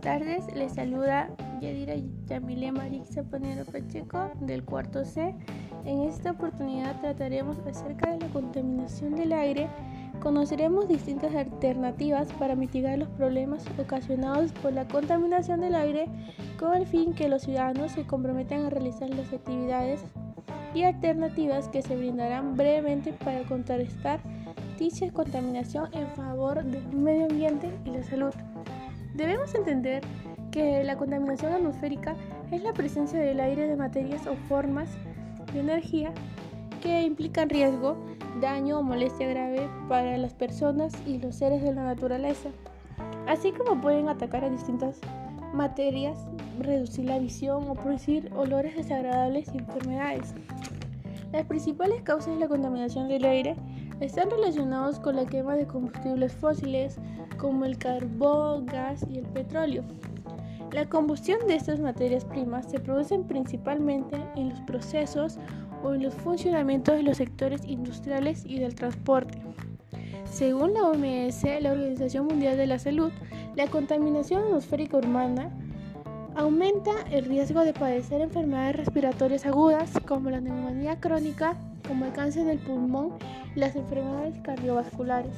tardes, les saluda Yadira Yamile Marix Panero Pacheco del cuarto C. En esta oportunidad trataremos acerca de la contaminación del aire. Conoceremos distintas alternativas para mitigar los problemas ocasionados por la contaminación del aire con el fin que los ciudadanos se comprometan a realizar las actividades y alternativas que se brindarán brevemente para contrarrestar dicha contaminación en favor del medio ambiente y la salud. Debemos entender que la contaminación atmosférica es la presencia del aire de materias o formas de energía que implican riesgo, daño o molestia grave para las personas y los seres de la naturaleza, así como pueden atacar a distintas materias, reducir la visión o producir olores desagradables y enfermedades. Las principales causas de la contaminación del aire están relacionados con la quema de combustibles fósiles como el carbón, gas y el petróleo. La combustión de estas materias primas se produce principalmente en los procesos o en los funcionamientos de los sectores industriales y del transporte. Según la OMS, la Organización Mundial de la Salud, la contaminación atmosférica urbana aumenta el riesgo de padecer enfermedades respiratorias agudas como la neumonía crónica, como el cáncer del pulmón y las enfermedades cardiovasculares.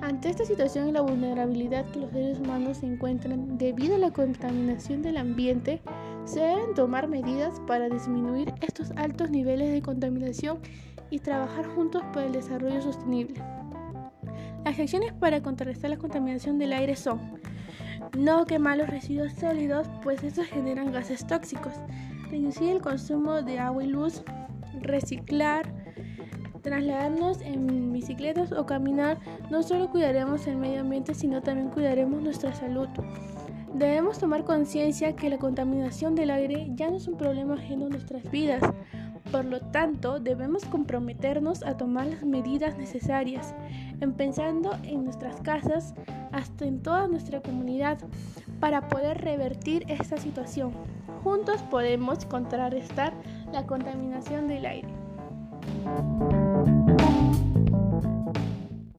Ante esta situación y la vulnerabilidad que los seres humanos se encuentran debido a la contaminación del ambiente, se deben tomar medidas para disminuir estos altos niveles de contaminación y trabajar juntos por el desarrollo sostenible. Las acciones para contrarrestar la contaminación del aire son no quemar los residuos sólidos, pues estos generan gases tóxicos, reducir el consumo de agua y luz, reciclar, trasladarnos en bicicletas o caminar, no solo cuidaremos el medio ambiente, sino también cuidaremos nuestra salud. Debemos tomar conciencia que la contaminación del aire ya no es un problema ajeno a nuestras vidas. Por lo tanto, debemos comprometernos a tomar las medidas necesarias, empezando en nuestras casas hasta en toda nuestra comunidad, para poder revertir esta situación. Juntos podemos contrarrestar la contaminación del aire.